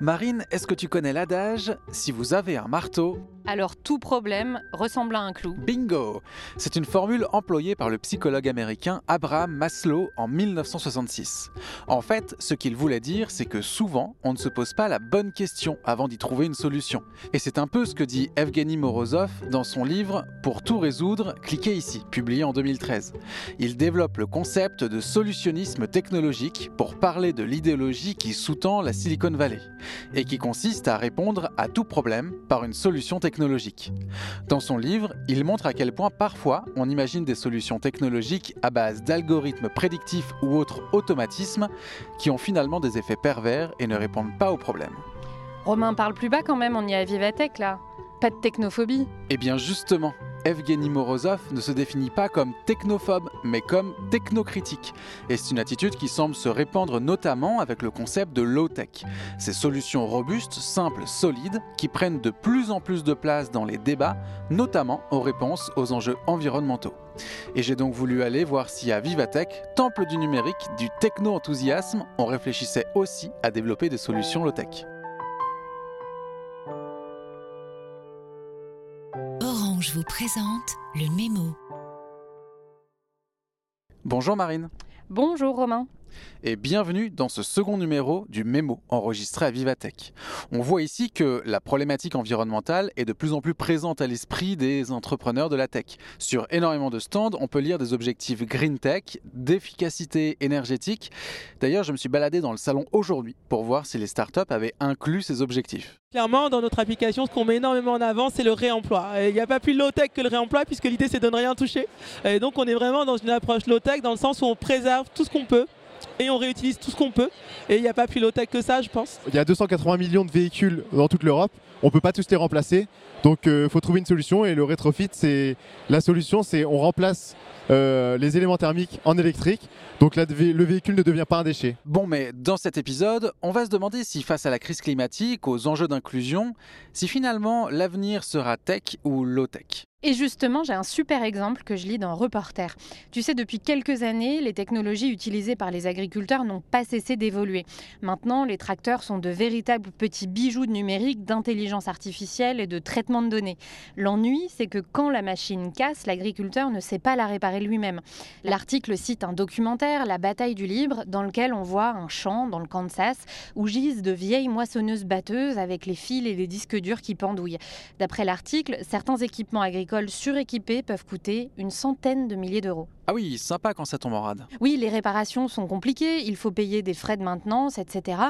Marine, est-ce que tu connais l'adage Si vous avez un marteau, alors tout problème ressemble à un clou. Bingo C'est une formule employée par le psychologue américain Abraham Maslow en 1966. En fait, ce qu'il voulait dire, c'est que souvent, on ne se pose pas la bonne question avant d'y trouver une solution. Et c'est un peu ce que dit Evgeny Morozov dans son livre Pour tout résoudre, cliquez ici, publié en 2013. Il développe le concept de solutionnisme technologique pour parler de l'idéologie qui sous-tend la Silicon Valley et qui consiste à répondre à tout problème par une solution technologique dans son livre, il montre à quel point parfois on imagine des solutions technologiques à base d'algorithmes prédictifs ou autres automatismes qui ont finalement des effets pervers et ne répondent pas aux problèmes. Romain parle plus bas quand même, on y est à Vivatech là. Pas de technophobie. Eh bien justement, Evgeny Morozov ne se définit pas comme technophobe, mais comme technocritique. Et c'est une attitude qui semble se répandre notamment avec le concept de low-tech. Ces solutions robustes, simples, solides, qui prennent de plus en plus de place dans les débats, notamment aux réponses aux enjeux environnementaux. Et j'ai donc voulu aller voir si à Vivatech, temple du numérique, du techno-enthousiasme, on réfléchissait aussi à développer des solutions low-tech. Je vous présente le mémo. Bonjour Marine. Bonjour Romain et bienvenue dans ce second numéro du Mémo enregistré à Vivatech. On voit ici que la problématique environnementale est de plus en plus présente à l'esprit des entrepreneurs de la tech. Sur énormément de stands, on peut lire des objectifs green tech, d'efficacité énergétique. D'ailleurs, je me suis baladé dans le salon aujourd'hui pour voir si les startups avaient inclus ces objectifs. Clairement, dans notre application, ce qu'on met énormément en avant, c'est le réemploi. Il n'y a pas plus low-tech que le réemploi, puisque l'idée, c'est de ne rien toucher. Et donc, on est vraiment dans une approche low-tech, dans le sens où on préserve tout ce qu'on peut et on réutilise tout ce qu'on peut. Et il n'y a pas plus low-tech que ça, je pense. Il y a 280 millions de véhicules dans toute l'Europe. On ne peut pas tous les remplacer. Donc il euh, faut trouver une solution et le rétrofit, c'est la solution, c'est on remplace euh, les éléments thermiques en électrique. Donc là, le véhicule ne devient pas un déchet. Bon, mais dans cet épisode, on va se demander si face à la crise climatique, aux enjeux d'inclusion, si finalement l'avenir sera tech ou low-tech. Et justement, j'ai un super exemple que je lis dans Reporter. Tu sais, depuis quelques années, les technologies utilisées par les agriculteurs n'ont pas cessé d'évoluer. Maintenant, les tracteurs sont de véritables petits bijoux de numérique, d'intelligence artificielle et de traitement de données. L'ennui, c'est que quand la machine casse, l'agriculteur ne sait pas la réparer lui-même. L'article cite un documentaire, La bataille du libre, dans lequel on voit un champ dans le Kansas où gisent de vieilles moissonneuses batteuses avec les fils et les disques durs qui pendouillent. D'après l'article, certains équipements agricoles écoles suréquipées peuvent coûter une centaine de milliers d'euros. Ah oui, sympa quand ça tombe en rade. Oui, les réparations sont compliquées, il faut payer des frais de maintenance, etc.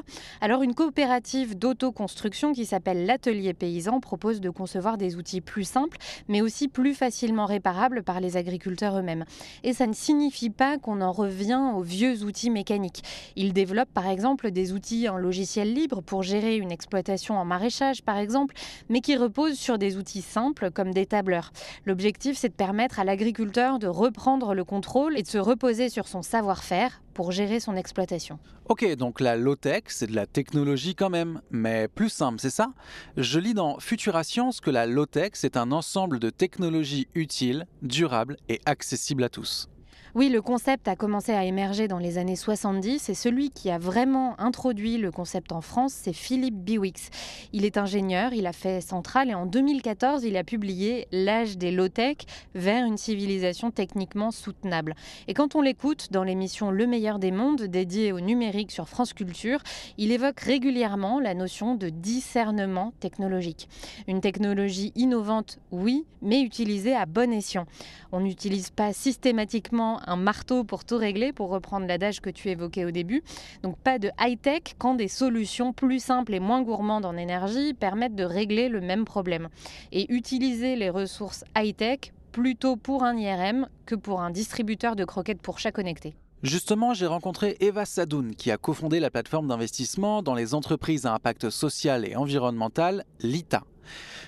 Alors une coopérative d'autoconstruction qui s'appelle l'Atelier Paysan propose de concevoir des outils plus simples, mais aussi plus facilement réparables par les agriculteurs eux-mêmes. Et ça ne signifie pas qu'on en revient aux vieux outils mécaniques. Ils développent par exemple des outils en logiciel libre pour gérer une exploitation en maraîchage par exemple, mais qui reposent sur des outils simples comme des tableurs. L'objectif c'est de permettre à l'agriculteur de reprendre le contrôle et de se reposer sur son savoir-faire pour gérer son exploitation. Ok, donc la low-tech, c'est de la technologie quand même, mais plus simple, c'est ça? Je lis dans Futura Science que la low-tech, c'est un ensemble de technologies utiles, durables et accessibles à tous. Oui, le concept a commencé à émerger dans les années 70 et celui qui a vraiment introduit le concept en France, c'est Philippe Biwix. Il est ingénieur, il a fait Centrale et en 2014, il a publié L'âge des low-tech vers une civilisation techniquement soutenable. Et quand on l'écoute dans l'émission Le meilleur des mondes dédiée au numérique sur France Culture, il évoque régulièrement la notion de discernement technologique. Une technologie innovante, oui, mais utilisée à bon escient. On n'utilise pas systématiquement un marteau pour tout régler, pour reprendre l'adage que tu évoquais au début. Donc pas de high-tech quand des solutions plus simples et moins gourmandes en énergie permettent de régler le même problème. Et utiliser les ressources high-tech plutôt pour un IRM que pour un distributeur de croquettes pour chat connecté. Justement, j'ai rencontré Eva Sadoun, qui a cofondé la plateforme d'investissement dans les entreprises à impact social et environnemental, LITA.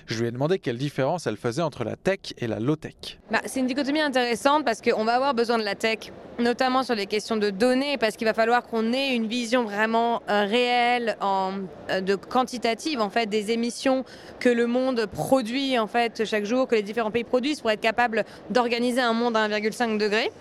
Je lui ai demandé quelle différence elle faisait entre la tech et la low-tech. Bah, c'est une dichotomie intéressante parce qu'on va avoir besoin de la tech, notamment sur les questions de données, parce qu'il va falloir qu'on ait une vision vraiment euh, réelle, en, euh, de quantitative en fait, des émissions que le monde produit en fait chaque jour, que les différents pays produisent pour être capable d'organiser un monde à 1,5 degré.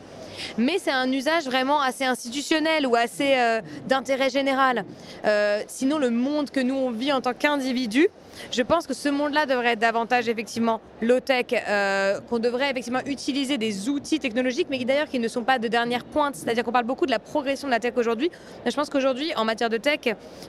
Mais c'est un usage vraiment assez institutionnel ou assez euh, d'intérêt général. Euh, sinon, le monde que nous on vit en tant qu'individu, je pense que ce monde-là devrait être davantage effectivement low-tech, euh, qu'on devrait effectivement utiliser des outils technologiques, mais d'ailleurs qui ne sont pas de dernière pointe. C'est-à-dire qu'on parle beaucoup de la progression de la tech aujourd'hui. Je pense qu'aujourd'hui, en matière de tech,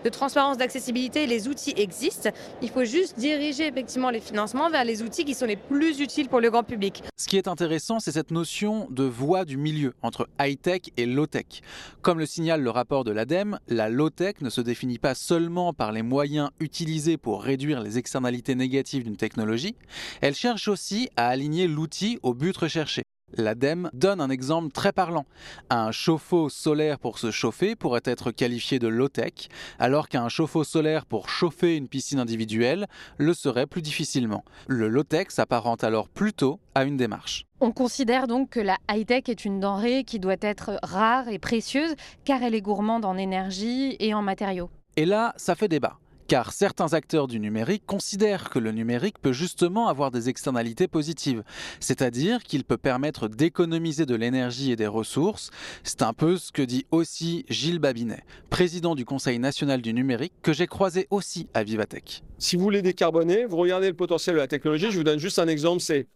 de transparence, d'accessibilité, les outils existent. Il faut juste diriger effectivement les financements vers les outils qui sont les plus utiles pour le grand public. Ce qui est intéressant, c'est cette notion de voie du milieu entre high-tech et low-tech. Comme le signale le rapport de l'ADEME, la low-tech ne se définit pas seulement par les moyens utilisés pour réduire les externalités négatives d'une technologie, elle cherche aussi à aligner l'outil au but recherché. L'ADEME donne un exemple très parlant. Un chauffe-eau solaire pour se chauffer pourrait être qualifié de low-tech, alors qu'un chauffe-eau solaire pour chauffer une piscine individuelle le serait plus difficilement. Le low-tech s'apparente alors plutôt à une démarche. On considère donc que la high-tech est une denrée qui doit être rare et précieuse car elle est gourmande en énergie et en matériaux. Et là, ça fait débat car certains acteurs du numérique considèrent que le numérique peut justement avoir des externalités positives, c'est-à-dire qu'il peut permettre d'économiser de l'énergie et des ressources. C'est un peu ce que dit aussi Gilles Babinet, président du Conseil national du numérique, que j'ai croisé aussi à Vivatech. Si vous voulez décarboner, vous regardez le potentiel de la technologie. Je vous donne juste un exemple, c'est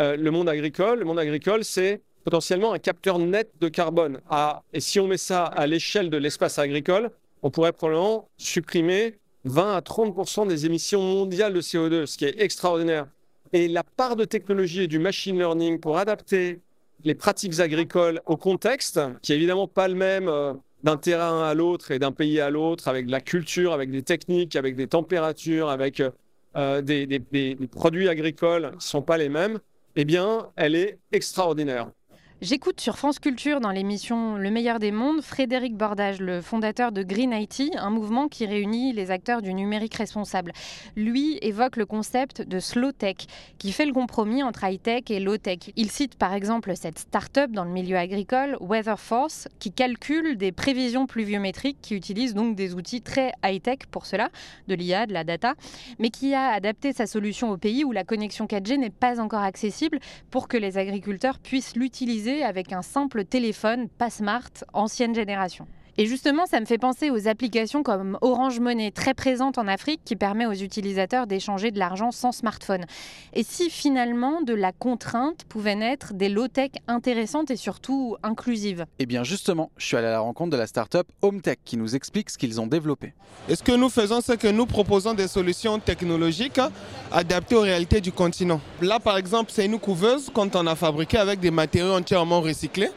euh, le monde agricole. Le monde agricole, c'est potentiellement un capteur net de carbone. Ah, et si on met ça à l'échelle de l'espace agricole, on pourrait probablement supprimer 20 à 30% des émissions mondiales de CO2, ce qui est extraordinaire. Et la part de technologie et du machine learning pour adapter les pratiques agricoles au contexte, qui est évidemment pas le même euh, d'un terrain à l'autre et d'un pays à l'autre, avec de la culture, avec des techniques, avec des températures, avec euh, des, des, produits agricoles qui ne sont pas les mêmes, eh bien, elle est extraordinaire. J'écoute sur France Culture dans l'émission Le meilleur des mondes Frédéric Bordage, le fondateur de Green IT, un mouvement qui réunit les acteurs du numérique responsable. Lui évoque le concept de slow tech, qui fait le compromis entre high tech et low tech. Il cite par exemple cette start-up dans le milieu agricole, Weather Force, qui calcule des prévisions pluviométriques, qui utilise donc des outils très high tech pour cela, de l'IA, de la data, mais qui a adapté sa solution au pays où la connexion 4G n'est pas encore accessible pour que les agriculteurs puissent l'utiliser avec un simple téléphone, pas smart, ancienne génération. Et justement, ça me fait penser aux applications comme Orange Money, très présente en Afrique, qui permet aux utilisateurs d'échanger de l'argent sans smartphone. Et si finalement de la contrainte pouvait naître des low-tech intéressantes et surtout inclusives? Eh bien justement, je suis allé à la rencontre de la start-up HomeTech qui nous explique ce qu'ils ont développé. Et ce que nous faisons, c'est que nous proposons des solutions technologiques adaptées aux réalités du continent. Là, par exemple, c'est une couveuse qu'on a fabriquée avec des matériaux entièrement recyclés.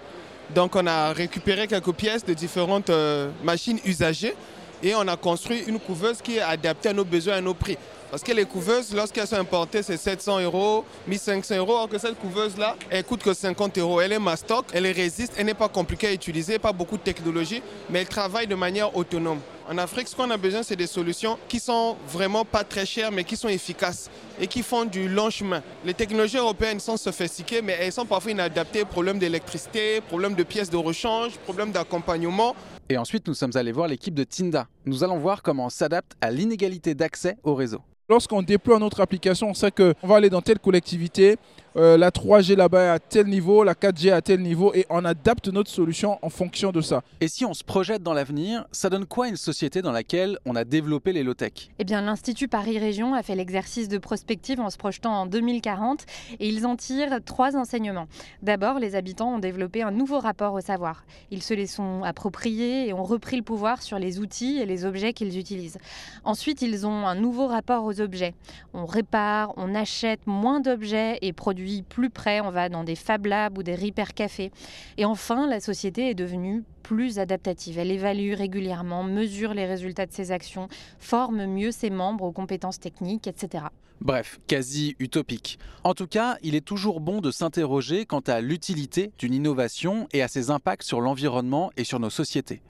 Donc on a récupéré quelques pièces de différentes euh, machines usagées et on a construit une couveuse qui est adaptée à nos besoins et à nos prix. Parce que les couveuses, lorsqu'elles sont importées, c'est 700 euros, 1500 euros. Alors que cette couveuse-là, elle coûte que 50 euros. Elle est mastoc, elle résiste, elle n'est pas compliquée à utiliser, pas beaucoup de technologie, mais elle travaille de manière autonome. En Afrique, ce qu'on a besoin, c'est des solutions qui sont vraiment pas très chères, mais qui sont efficaces et qui font du long chemin. Les technologies européennes sont sophistiquées, mais elles sont parfois inadaptées. Problème d'électricité, problème de pièces de rechange, problème d'accompagnement. Et ensuite, nous sommes allés voir l'équipe de Tinda. Nous allons voir comment on s'adapte à l'inégalité d'accès au réseau. Lorsqu'on déploie notre application, on sait qu'on va aller dans telle collectivité, euh, la 3G là-bas est à tel niveau, la 4G à tel niveau, et on adapte notre solution en fonction de ça. Et si on se projette dans l'avenir, ça donne quoi une société dans laquelle on a développé les low-tech Eh bien, l'Institut Paris Région a fait l'exercice de prospective en se projetant en 2040, et ils en tirent trois enseignements. D'abord, les habitants ont développé un nouveau rapport au savoir. Ils se les sont appropriés et ont repris le pouvoir sur les outils et les objets qu'ils utilisent. Ensuite, ils ont un nouveau rapport aux objets. On répare, on achète moins d'objets et produit plus près, on va dans des Fab Labs ou des Repair Café. Et enfin, la société est devenue plus adaptative. Elle évalue régulièrement, mesure les résultats de ses actions, forme mieux ses membres aux compétences techniques, etc. Bref, quasi utopique. En tout cas, il est toujours bon de s'interroger quant à l'utilité d'une innovation et à ses impacts sur l'environnement et sur nos sociétés.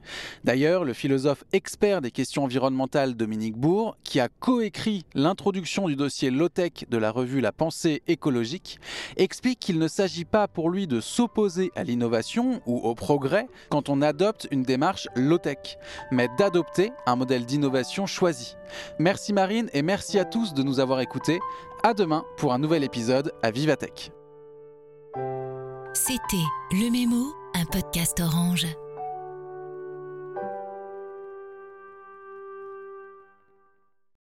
D'ailleurs, le philosophe expert des questions environnementales Dominique Bourg, qui a coécrit l'introduction du dossier low-tech de la revue La pensée écologique, explique qu'il ne s'agit pas pour lui de s'opposer à l'innovation ou au progrès quand on adopte une démarche low-tech, mais d'adopter un modèle d'innovation choisi. Merci Marine et merci à tous de nous avoir À demain pour un nouvel épisode à Vivatech. C'était Le Mémo un podcast orange.